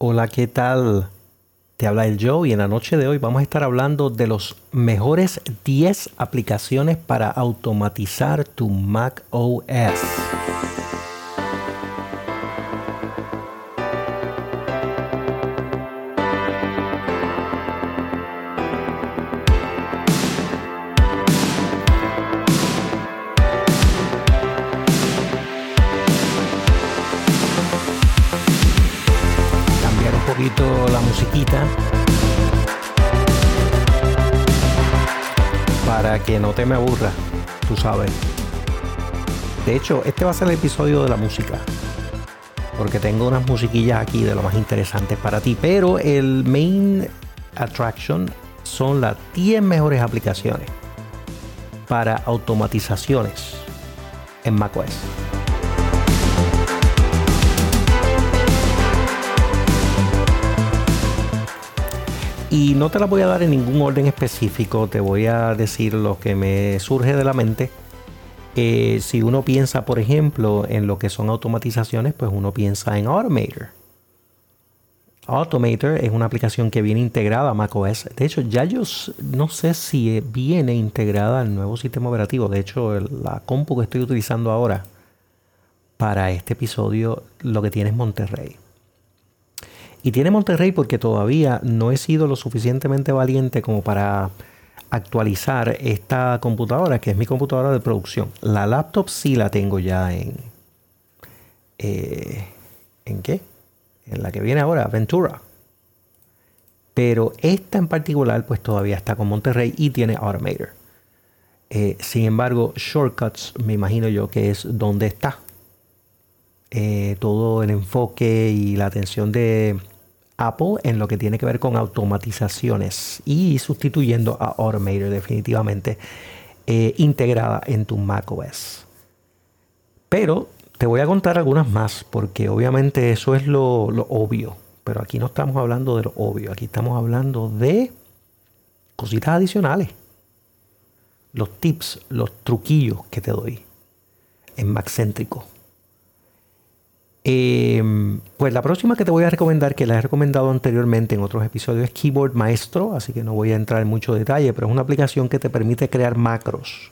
Hola, ¿qué tal? Te habla el Joe y en la noche de hoy vamos a estar hablando de los mejores 10 aplicaciones para automatizar tu Mac OS. La musiquita para que no te me aburra, tú sabes. De hecho, este va a ser el episodio de la música. Porque tengo unas musiquillas aquí de lo más interesantes para ti. Pero el main attraction son las 10 mejores aplicaciones para automatizaciones en macOS. Y no te la voy a dar en ningún orden específico, te voy a decir lo que me surge de la mente. Eh, si uno piensa, por ejemplo, en lo que son automatizaciones, pues uno piensa en Automator. Automator es una aplicación que viene integrada a macOS. De hecho, ya yo no sé si viene integrada al nuevo sistema operativo. De hecho, la compu que estoy utilizando ahora para este episodio lo que tiene es Monterrey. Y tiene Monterrey porque todavía no he sido lo suficientemente valiente como para actualizar esta computadora, que es mi computadora de producción. La laptop sí la tengo ya en... Eh, ¿En qué? En la que viene ahora, Ventura. Pero esta en particular pues todavía está con Monterrey y tiene Automator. Eh, sin embargo, Shortcuts me imagino yo que es donde está. Eh, todo el enfoque y la atención de Apple en lo que tiene que ver con automatizaciones y sustituyendo a Automator definitivamente eh, integrada en tu macOS. Pero te voy a contar algunas más porque obviamente eso es lo, lo obvio. Pero aquí no estamos hablando de lo obvio, aquí estamos hablando de cositas adicionales. Los tips, los truquillos que te doy en Maccéntrico. Eh, pues la próxima que te voy a recomendar, que la he recomendado anteriormente en otros episodios, es Keyboard Maestro, así que no voy a entrar en mucho detalle, pero es una aplicación que te permite crear macros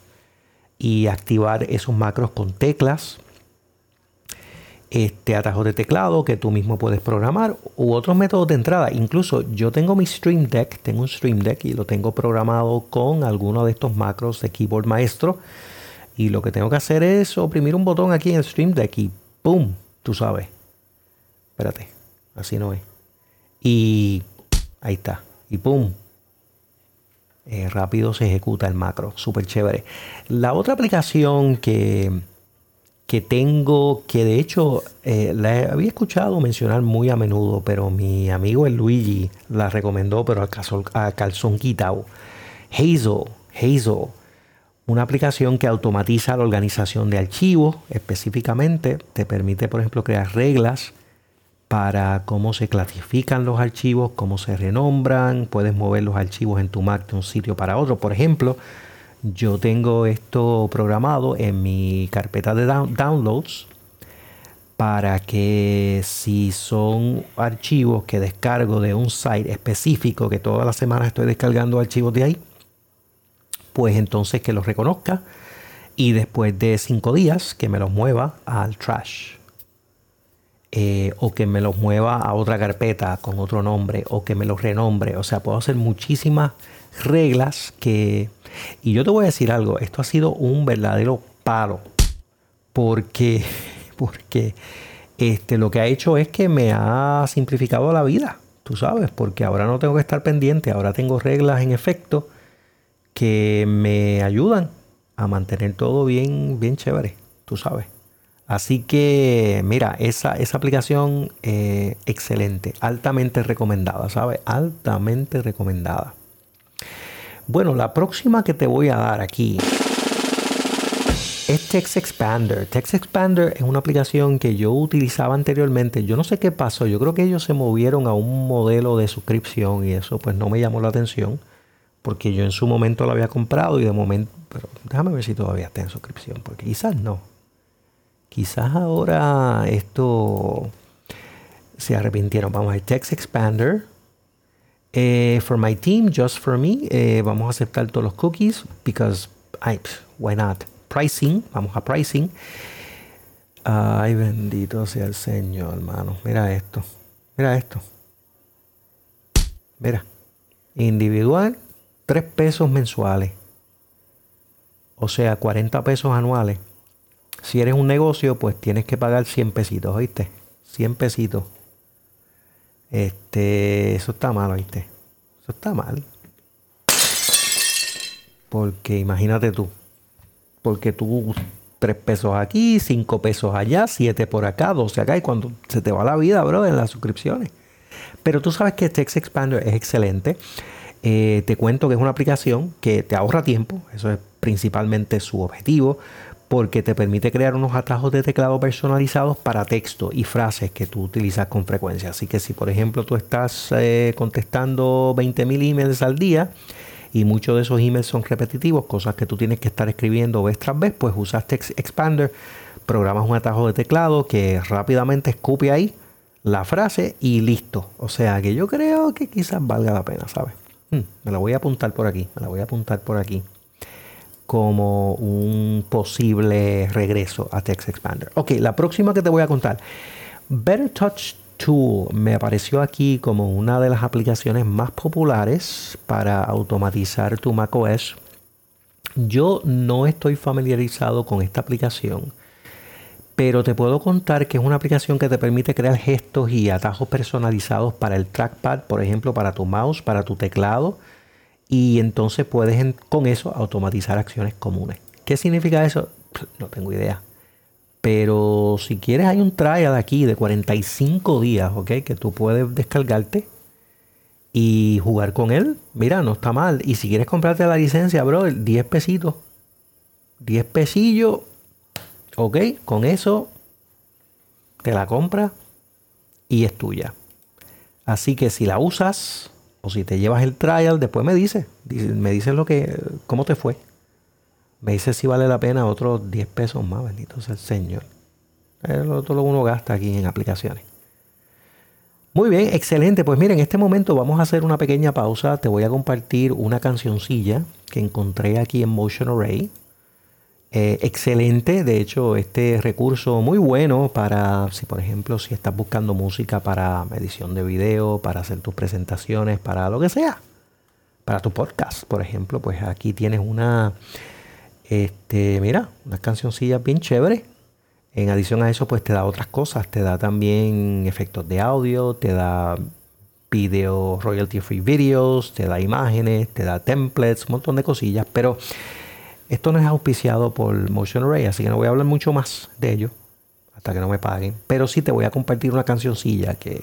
y activar esos macros con teclas, este atajos de teclado que tú mismo puedes programar u otros métodos de entrada. Incluso yo tengo mi Stream Deck, tengo un Stream Deck y lo tengo programado con alguno de estos macros de Keyboard Maestro. Y lo que tengo que hacer es oprimir un botón aquí en el Stream Deck y ¡pum! Tú sabes. Espérate. Así no es. Y ahí está. Y pum. Eh, rápido se ejecuta el macro. Súper chévere. La otra aplicación que, que tengo, que de hecho eh, la había escuchado mencionar muy a menudo, pero mi amigo el Luigi la recomendó, pero a calzón, a calzón quitado. Hazel. Hazel una aplicación que automatiza la organización de archivos, específicamente te permite, por ejemplo, crear reglas para cómo se clasifican los archivos, cómo se renombran, puedes mover los archivos en tu Mac de un sitio para otro. Por ejemplo, yo tengo esto programado en mi carpeta de downloads para que si son archivos que descargo de un site específico, que todas las semanas estoy descargando archivos de ahí, pues entonces que los reconozca y después de cinco días que me los mueva al trash. Eh, o que me los mueva a otra carpeta con otro nombre o que me los renombre. O sea, puedo hacer muchísimas reglas que... Y yo te voy a decir algo, esto ha sido un verdadero paro. Porque, porque este, lo que ha hecho es que me ha simplificado la vida, tú sabes, porque ahora no tengo que estar pendiente, ahora tengo reglas en efecto que me ayudan a mantener todo bien, bien chévere, tú sabes. Así que, mira, esa, esa aplicación eh, excelente, altamente recomendada, ¿sabes? Altamente recomendada. Bueno, la próxima que te voy a dar aquí es Text Expander. Text Expander es una aplicación que yo utilizaba anteriormente. Yo no sé qué pasó. Yo creo que ellos se movieron a un modelo de suscripción y eso pues no me llamó la atención porque yo en su momento lo había comprado y de momento, pero déjame ver si todavía está en suscripción, porque quizás no. Quizás ahora esto se arrepintieron. Vamos a Text Expander. Eh, for my team, just for me, eh, vamos a aceptar todos los cookies because I, why not? Pricing, vamos a pricing. Ay, bendito sea el Señor, hermano. Mira esto. Mira esto. Mira. Individual, 3 pesos mensuales. O sea, 40 pesos anuales. Si eres un negocio, pues tienes que pagar 100 pesitos, ¿oíste? 100 pesitos. Este, eso está mal, ¿oíste? Eso está mal. Porque imagínate tú. Porque tú 3 pesos aquí, 5 pesos allá, 7 por acá, 12 acá. Y cuando se te va la vida, bro, en las suscripciones. Pero tú sabes que Text Expander es excelente. Eh, te cuento que es una aplicación que te ahorra tiempo. Eso es principalmente su objetivo porque te permite crear unos atajos de teclado personalizados para texto y frases que tú utilizas con frecuencia. Así que si por ejemplo tú estás eh, contestando 20.000 emails al día y muchos de esos emails son repetitivos, cosas que tú tienes que estar escribiendo vez tras vez, pues usas Text Expander, programas un atajo de teclado que rápidamente escupe ahí la frase y listo. O sea que yo creo que quizás valga la pena, ¿sabes? Hmm, me la voy a apuntar por aquí, me la voy a apuntar por aquí como un posible regreso a Text Expander. Ok, la próxima que te voy a contar. Better Touch Tool me apareció aquí como una de las aplicaciones más populares para automatizar tu macOS. Yo no estoy familiarizado con esta aplicación, pero te puedo contar que es una aplicación que te permite crear gestos y atajos personalizados para el trackpad, por ejemplo, para tu mouse, para tu teclado y entonces puedes con eso automatizar acciones comunes. ¿Qué significa eso? No tengo idea. Pero si quieres hay un trial aquí de 45 días, ¿ok? Que tú puedes descargarte y jugar con él. Mira, no está mal. Y si quieres comprarte la licencia, bro, 10 pesitos. 10 pesillos. ¿Ok? Con eso te la compras y es tuya. Así que si la usas, o si te llevas el trial, después me dices, me dices lo que, cómo te fue. Me dices si vale la pena otros 10 pesos más, bendito sea el Señor. Todo lo que uno gasta aquí en aplicaciones. Muy bien, excelente. Pues mira, en este momento vamos a hacer una pequeña pausa. Te voy a compartir una cancioncilla que encontré aquí en Motion Array. Eh, excelente, de hecho, este recurso muy bueno para, si por ejemplo, si estás buscando música para edición de video, para hacer tus presentaciones, para lo que sea, para tu podcast, por ejemplo, pues aquí tienes una, este, mira, unas cancioncillas bien chéveres. En adición a eso, pues te da otras cosas, te da también efectos de audio, te da video, royalty free videos, te da imágenes, te da templates, un montón de cosillas, pero esto no es auspiciado por Motion Array, así que no voy a hablar mucho más de ello hasta que no me paguen. Pero sí te voy a compartir una cancioncilla que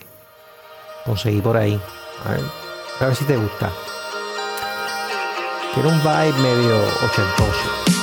conseguí por ahí. A ver, a ver si te gusta. Tiene un vibe medio ochentoso.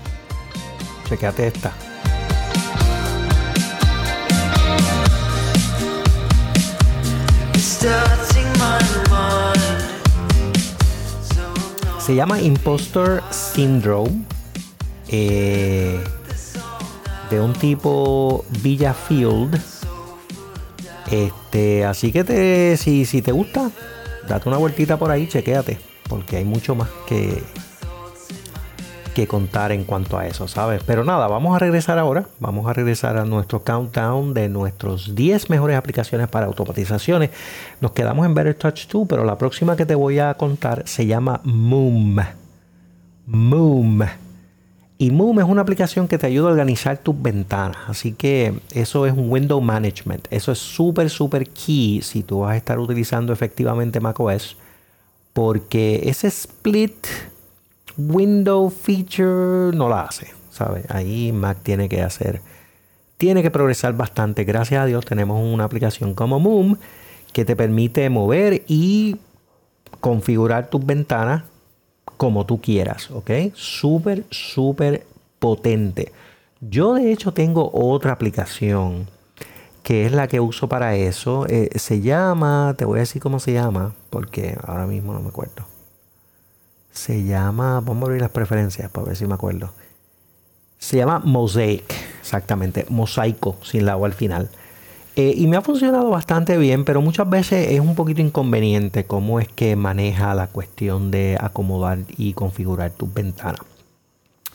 chequeate esta. Se llama Impostor Syndrome. Eh, de un tipo Villafield este, así que te, si, si te gusta, date una vueltita por ahí, chequéate, porque hay mucho más que, que contar en cuanto a eso, ¿sabes? Pero nada, vamos a regresar ahora. Vamos a regresar a nuestro countdown de nuestros 10 mejores aplicaciones para automatizaciones. Nos quedamos en Better Touch 2, pero la próxima que te voy a contar se llama Moom. Moom. Y Moom es una aplicación que te ayuda a organizar tus ventanas. Así que eso es un window management. Eso es súper, súper key si tú vas a estar utilizando efectivamente macOS. Porque ese split window feature no la hace. ¿sabes? Ahí Mac tiene que hacer. Tiene que progresar bastante. Gracias a Dios tenemos una aplicación como Moom que te permite mover y configurar tus ventanas como tú quieras, ¿ok? Súper, súper potente. Yo de hecho tengo otra aplicación que es la que uso para eso. Eh, se llama, te voy a decir cómo se llama, porque ahora mismo no me acuerdo. Se llama, vamos a abrir las preferencias para ver si me acuerdo. Se llama Mosaic, exactamente, mosaico, sin la O al final. Eh, y me ha funcionado bastante bien, pero muchas veces es un poquito inconveniente cómo es que maneja la cuestión de acomodar y configurar tus ventanas.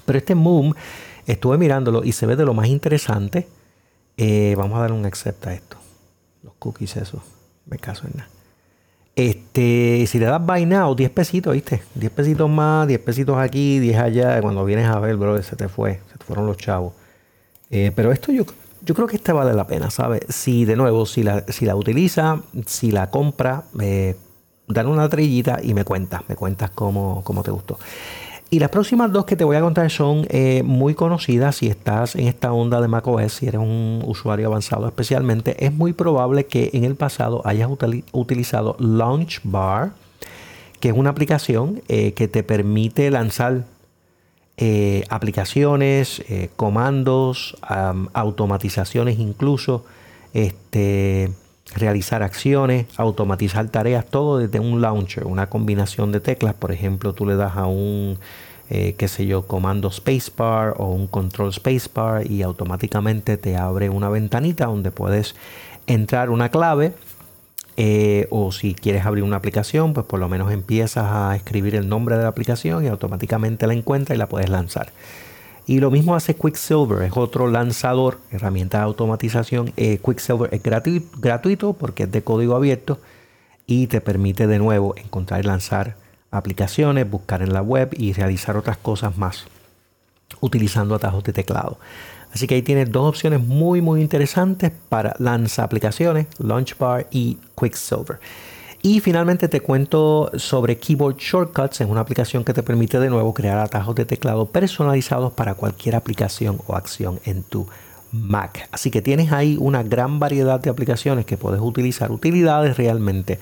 Pero este Moom, estuve mirándolo y se ve de lo más interesante. Eh, vamos a dar un accept a esto. Los cookies, eso. Me caso en nada. Este, si le das buy now, 10 pesitos, ¿viste? 10 pesitos más, 10 pesitos aquí, 10 allá. Cuando vienes a ver, bro, se te fue. Se te fueron los chavos. Eh, pero esto yo yo creo que esta vale la pena, ¿sabes? Si de nuevo, si la, si la utiliza, si la compra, eh, dale una trillita y me cuentas, me cuentas cómo, cómo, te gustó. Y las próximas dos que te voy a contar son eh, muy conocidas si estás en esta onda de macOS, si eres un usuario avanzado especialmente, es muy probable que en el pasado hayas utilizado Launch Bar, que es una aplicación eh, que te permite lanzar eh, aplicaciones, comandos, automatizaciones incluso, este, realizar acciones, automatizar tareas, todo desde un launcher, una combinación de teclas. Por ejemplo, tú le das a un, eh, qué sé yo, comando spacebar o un control spacebar y automáticamente te abre una ventanita donde puedes entrar una clave eh, o si quieres abrir una aplicación, pues por lo menos empiezas a escribir el nombre de la aplicación y automáticamente la encuentra y la puedes lanzar. Y lo mismo hace Quicksilver, es otro lanzador, herramienta de automatización. Eh, Quicksilver es gratuito, gratuito porque es de código abierto y te permite de nuevo encontrar y lanzar aplicaciones, buscar en la web y realizar otras cosas más utilizando atajos de teclado. Así que ahí tienes dos opciones muy muy interesantes para lanza aplicaciones, Launchbar y Quicksilver. Y finalmente te cuento sobre Keyboard Shortcuts, es una aplicación que te permite de nuevo crear atajos de teclado personalizados para cualquier aplicación o acción en tu Mac. Así que tienes ahí una gran variedad de aplicaciones que puedes utilizar, utilidades realmente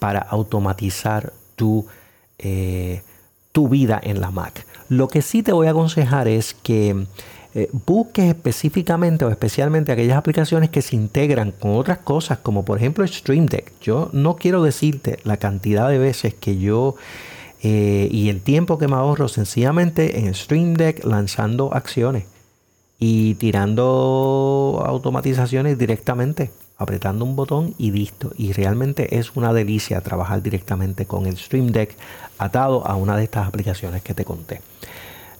para automatizar tu, eh, tu vida en la Mac. Lo que sí te voy a aconsejar es que eh, busques específicamente o especialmente aquellas aplicaciones que se integran con otras cosas, como por ejemplo Stream Deck. Yo no quiero decirte la cantidad de veces que yo eh, y el tiempo que me ahorro sencillamente en Stream Deck lanzando acciones y tirando automatizaciones directamente, apretando un botón y listo. Y realmente es una delicia trabajar directamente con el Stream Deck atado a una de estas aplicaciones que te conté.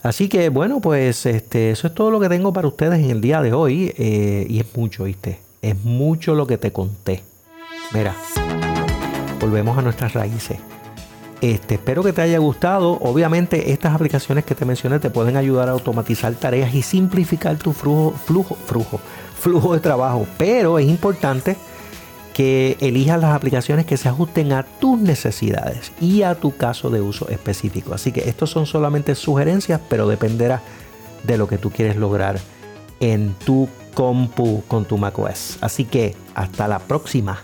Así que bueno, pues este, eso es todo lo que tengo para ustedes en el día de hoy. Eh, y es mucho, ¿viste? Es mucho lo que te conté. Mira, volvemos a nuestras raíces. Este, espero que te haya gustado. Obviamente estas aplicaciones que te mencioné te pueden ayudar a automatizar tareas y simplificar tu flujo, flujo, de trabajo. Pero es importante que elijas las aplicaciones que se ajusten a tus necesidades y a tu caso de uso específico. Así que estos son solamente sugerencias, pero dependerá de lo que tú quieres lograr en tu compu con tu macOS. Así que hasta la próxima.